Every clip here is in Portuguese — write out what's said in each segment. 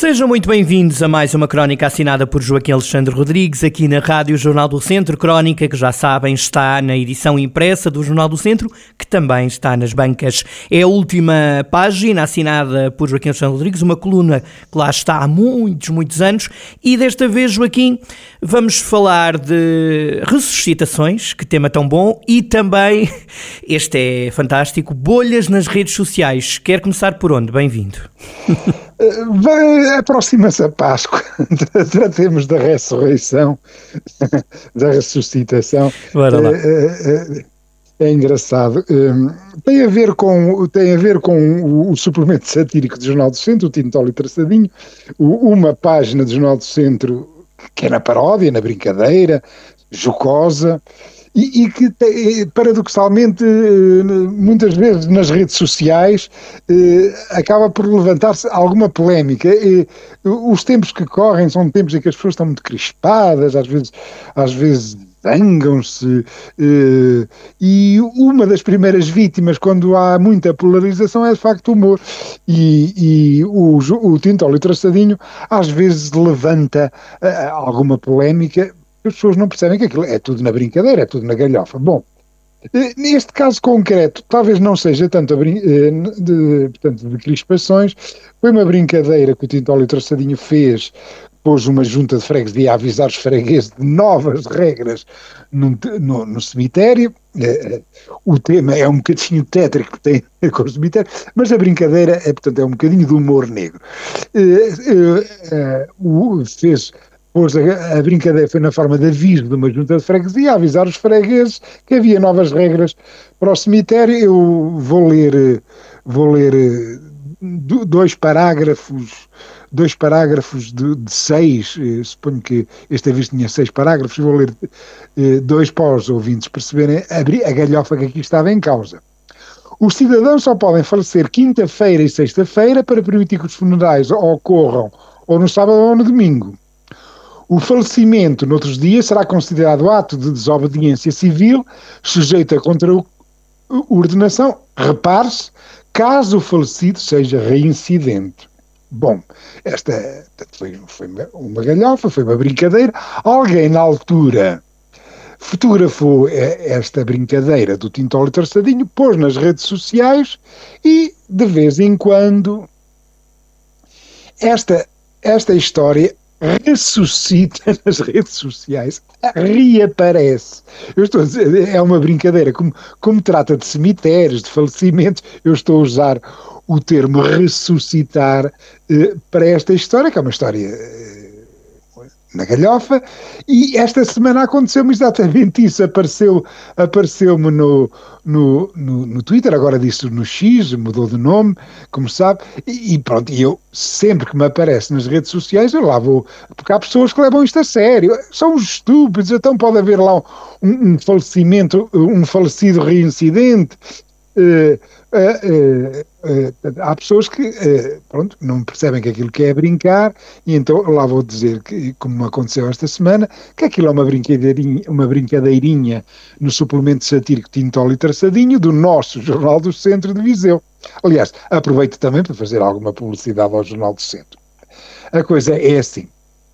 Sejam muito bem-vindos a mais uma crónica assinada por Joaquim Alexandre Rodrigues aqui na Rádio Jornal do Centro. Crónica que já sabem está na edição impressa do Jornal do Centro, que também está nas bancas. É a última página assinada por Joaquim Alexandre Rodrigues, uma coluna que lá está há muitos, muitos anos. E desta vez, Joaquim, vamos falar de ressuscitações, que tema tão bom, e também, este é fantástico, bolhas nas redes sociais. Quer começar por onde? Bem-vindo. Aproxima-se a Páscoa, tratemos da ressurreição, da ressuscitação. É, é, é, engraçado. Tem a ver com, tem a ver com o, suplemento satírico do Jornal do Centro, o Tintoli Traçadinho, uma página do Jornal do Centro que é na paródia, na brincadeira, jocosa, e, e, que paradoxalmente muitas vezes nas redes sociais eh, acaba por levantar-se alguma polémica. os tempos que correm são tempos em que as pessoas estão muito crispadas, às vezes, às vezes zangam-se eh, e uma das primeiras vítimas quando há muita polarização é de facto o humor e, e o, o Tintolo Traçadinho às vezes levanta uh, alguma polémica as pessoas não percebem que aquilo é tudo na brincadeira, é tudo na galhofa. Bom, eh, neste caso concreto, talvez não seja tanto eh, de, portanto, de crispações, foi uma brincadeira que o Tintólio Traçadinho fez, pôs uma junta de freguesia a avisar os fregueses de novas regras no, no, no cemitério. Eh, o tema é um bocadinho tétrico que tem com o cemitério, mas a brincadeira é, portanto, é um bocadinho de humor negro. Fez Pois a, a, brincadeira foi na forma de aviso de uma junta de freguesia, avisar os fregueses que havia novas regras para o cemitério. Eu vou ler, vou ler eh, dois parágrafos, dois parágrafos de, de seis, eh, suponho que este aviso tinha seis parágrafos, vou ler eh, dois para os ouvintes perceberem a, a galhofa que aqui estava em causa. Os cidadãos só podem falecer quinta-feira e sexta-feira para permitir que os funerais ocorram ou no sábado ou no domingo. O falecimento noutros dias será considerado ato de desobediência civil, sujeito a contra-ordenação, repare-se, caso o falecido seja reincidente. Bom, esta foi, foi uma galhofa, foi uma brincadeira. Alguém na altura fotografou esta brincadeira do Tintolo Traçadinho, pôs nas redes sociais e, de vez em quando, esta, esta história ressuscita nas redes sociais, reaparece. Eu estou a dizer, é uma brincadeira. Como, como trata de cemitérios, de falecimentos, eu estou a usar o termo ressuscitar eh, para esta história, que é uma história eh, na galhofa, e esta semana aconteceu-me exatamente isso, apareceu, apareceu-me no, no, no, no, Twitter, agora disse no X, mudou de nome, como sabe, e, e pronto, e eu sempre que me aparece nas redes sociais, eu lá vou, porque há pessoas que levam isto a sério, são os estúpidos, então pode haver lá um, um falecimento, um falecido reincidente, uh, há pessoas que pronto, não percebem que aquilo que é brincar e então lá vou dizer que, como aconteceu esta semana, que aquilo é uma brincadeirinha, uma brincadeirinha no suplemento satírico Tintol e Traçadinho do nosso Jornal do Centro de Viseu. Aliás, aproveito também para fazer alguma publicidade ao Jornal do Centro. A coisa é assim,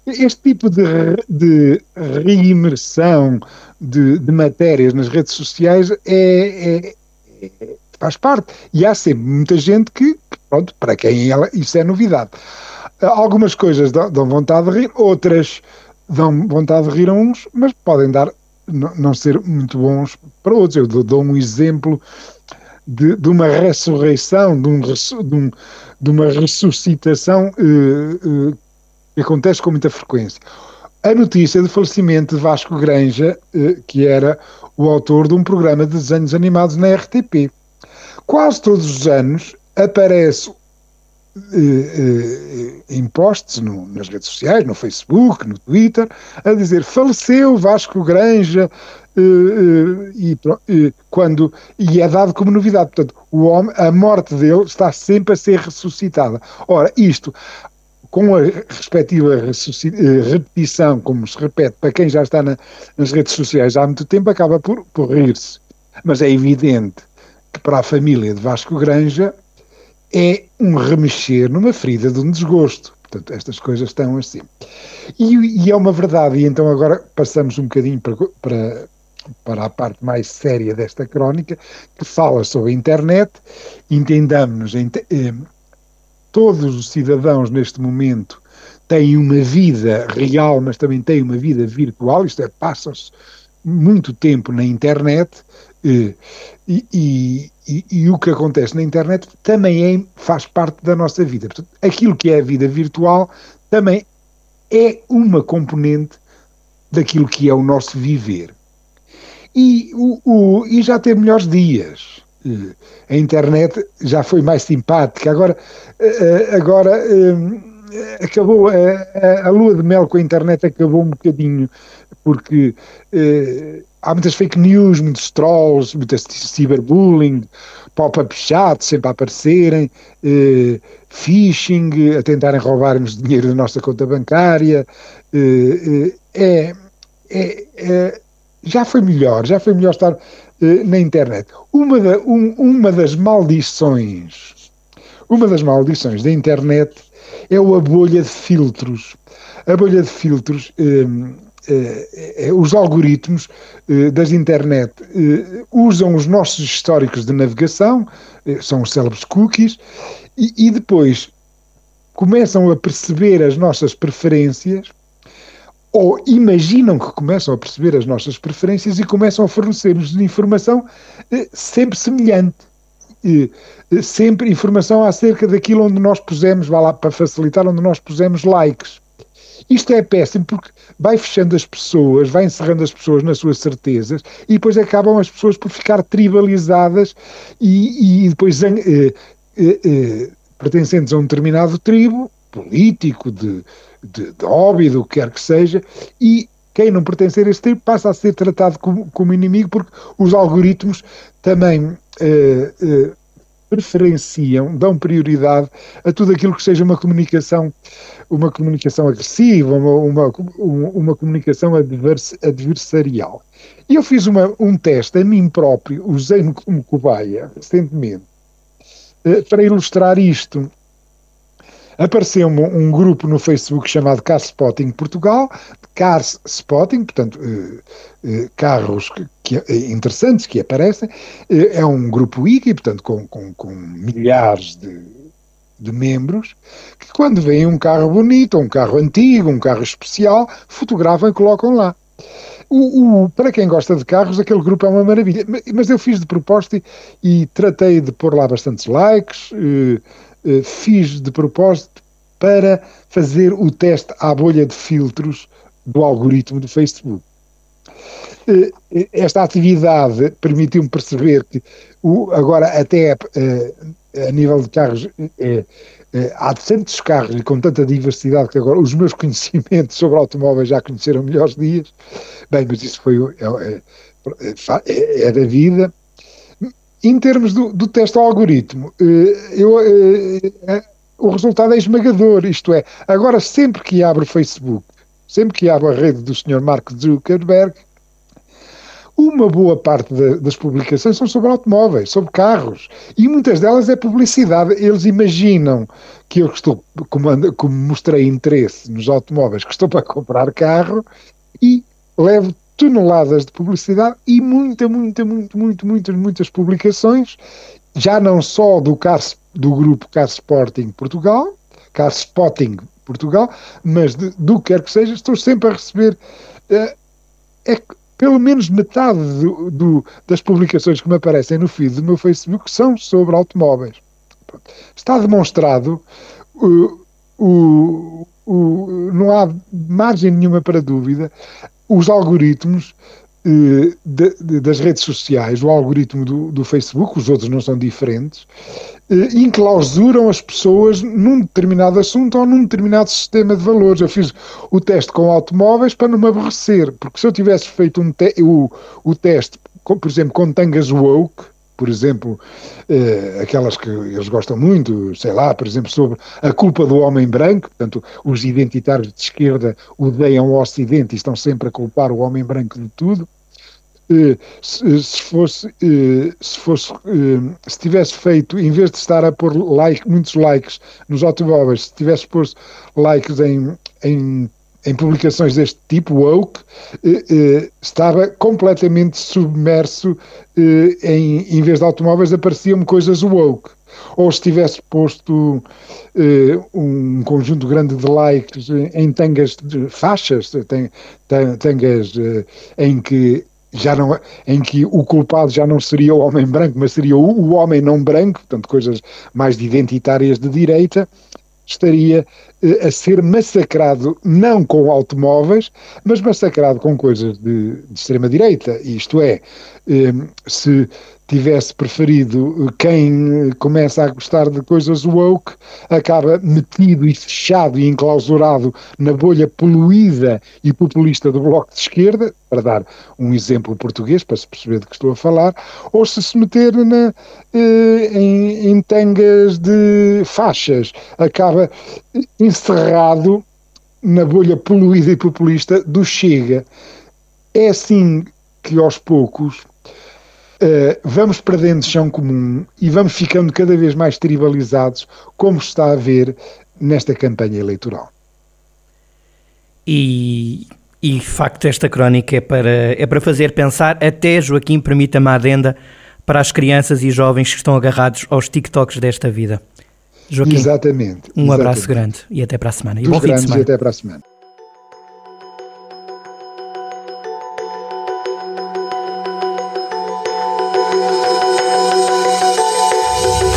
este tipo de, de reimersão de, de matérias nas redes sociais é, é faz parte. E há sempre muita gente que, pronto, para quem ela, isso é novidade. Algumas coisas dão, vontade de rir, outras dão vontade de rir a uns, mas podem dar, não, ser muito bons para outros. Eu dou um exemplo de, de, uma ressurreição, de, um, de, um, de uma ressuscitação uh, uh, que acontece com muita frequência. A notícia do falecimento de Vasco Granja, uh, que era o autor de um programa de desenhos animados na RTP quase todos os anos aparece eh, eh, em posts no, nas redes sociais, no Facebook, no Twitter, a dizer faleceu Vasco Granja, uh, e, quando, e é dado como novidade. Portanto, o homem, a morte dele está sempre a ser ressuscitada. Ora, isto, com a respectiva repetição, como se repete para quem já está na, nas redes sociais há muito tempo, acaba por, por rir-se. Mas é evidente para a família de Vasco Granja é um remexer numa ferida de um desgosto. Portanto, estas coisas estão assim. E, e é uma verdade, e então agora passamos um bocadinho para, para, para a parte mais séria desta crónica, que fala sobre a internet. Entendamos-nos, eh, todos os cidadãos neste momento têm uma vida real, mas também têm uma vida virtual, isto é, passam-se muito tempo na internet e, e, e, e, o que acontece na internet também é, faz parte da nossa vida. Portanto, aquilo que é a vida virtual também é uma componente daquilo que é o nosso viver. E, o, o, e já tem melhores dias. Eh, a internet já foi mais simpática. Agora, eh, agora acabou a, a, lua de mel com a internet acabou um bocadinho porque há muitas fake news, muitos trolls, muitas cyberbullying, pop-up chat sempre a aparecerem, eh, phishing, a tentarem roubar-nos dinheiro da nossa conta bancária. Eh, eh, é, é, já foi melhor, já foi melhor estar eh, na internet. Uma, da, um, uma das maldições, uma das maldições da internet é a bolha de filtros. A bolha de filtros eh, os algoritmos eh, das internet usam os nossos históricos de navegação, são os célebres cookies, e, e depois começam a perceber as nossas preferências ou imaginam que começam a perceber as nossas preferências e começam a fornecer-nos informação sempre semelhante. Sempre informação acerca daquilo onde nós pusemos, vá lá para facilitar, onde nós pusemos likes. Isto é péssimo porque vai fechando as pessoas, vai encerrando as pessoas nas suas certezas e depois acabam as pessoas por ficar tribalizadas e, e depois eh, eh, eh, pertencentes a um determinado tribo político, de, de, de óbvio, o que quer que seja, e quem não pertencer a esse tribo passa a ser tratado como, como inimigo porque os algoritmos também eh, eh, preferenciam, dão prioridade a tudo aquilo que seja uma comunicação, uma comunicação agressiva, uma, uma, uma comunicação advers, adversarial. E eu fiz uma, um teste a mim próprio, usei-me como cobaia recentemente, eh, para ilustrar isto apareceu-me um grupo no Facebook chamado Car Spotting Portugal, Cars Spotting, portanto, eh, eh, carros que, que, eh, interessantes que aparecem, é um grupo wiki, portanto, com, com, com milhares de, de membros, que quando veem um carro bonito, um carro antigo, um carro especial, fotografam e colocam lá. O, o, para quem gosta de carros, aquele grupo é uma maravilha. Mas eu fiz de propósito e, e tratei de pôr lá bastantes likes, eh, eh, fiz de propósito para fazer o teste à bolha de filtros do algoritmo do Facebook. Eh, esta atividade permitiu-me perceber que o, agora até eh, a nível de carros é, há tantos carros e com tanta diversidade que agora os meus conhecimentos sobre automóveis já conheceram melhores dias. Bem, mas isso foi é, é, é da vida em termos do, do teste ao algoritmo, eh, eu, eh, eh, o resultado é esmagador, isto é, agora sempre que abro o Facebook, sempre que abro a rede do Sr. Mark Zuckerberg, uma boa parte de, das publicações são sobre automóveis, sobre carros, e muitas delas é publicidade. Eles imaginam que eu estou, como, como mostrei interesse nos automóveis, que estou para comprar carro e levo toneladas de publicidade e muita, muita, muito, muito, muitas, muitas publicações, já não só do, car, do grupo Car Sporting Portugal, Car Spotting Portugal, mas de, do que quer que seja, estou sempre a receber uh, é, pelo menos metade do, do, das publicações que me aparecem no feed do meu Facebook são sobre automóveis. Está demonstrado, uh, uh, não há margem nenhuma para dúvida, os algoritmos eh, de, de, das redes sociais, o algoritmo do, do, Facebook, os outros não são diferentes, eh, enclausuram as pessoas num determinado assunto ou num determinado sistema de valores. Eu fiz o teste com automóveis para não me aborrecer, porque se eu tivesse feito um te o, o teste, por exemplo, com tangas woke, por exemplo, eh, aquelas que eles gostam muito, sei lá, por exemplo, sobre a culpa do homem branco, portanto, os identitários de esquerda odeiam o Ocidente e estão sempre a culpar o homem branco de tudo. Eh, se, se, fosse, eh, se fosse, eh, se tivesse feito, em vez de estar a pôr like, muitos likes nos automóveis, se tivesse posto likes em, em em publicações deste tipo, woke, eh, eh, estava completamente submerso eh, em, em vez de automóveis, apareciam-me coisas woke. Ou se tivesse posto um conjunto grande de likes em tangas de faixas, tangas em que já não, em que o culpado já não seria o homem branco, mas seria o, o homem não branco, portanto, coisas mais identitárias de direita, estaria eh, a ser massacrado não com automóveis, mas massacrado com coisas de, de extrema-direita. Isto é, eh, se tivesse preferido quem começa a gostar de coisas woke, acaba metido e fechado e enclausurado na bolha poluída e populista do Bloco de Esquerda, para dar um exemplo português, para se perceber de que estou a falar, ou se se meter na, eh, em, em tangas de faixas, acaba encerrado na bolha poluída e populista do Chega. É assim que aos poucos Uh, vamos perdendo chão comum e vamos ficando cada vez mais tribalizados, como está a ver nesta campanha eleitoral. E, e de facto, esta crónica é para, é para fazer pensar, até Joaquim, permita-me a adenda, para as crianças e jovens que estão agarrados aos TikToks desta vida. Joaquim, exatamente. Um exatamente. abraço grande e até para a semana. Dos e bom fim de semana. E até para a semana.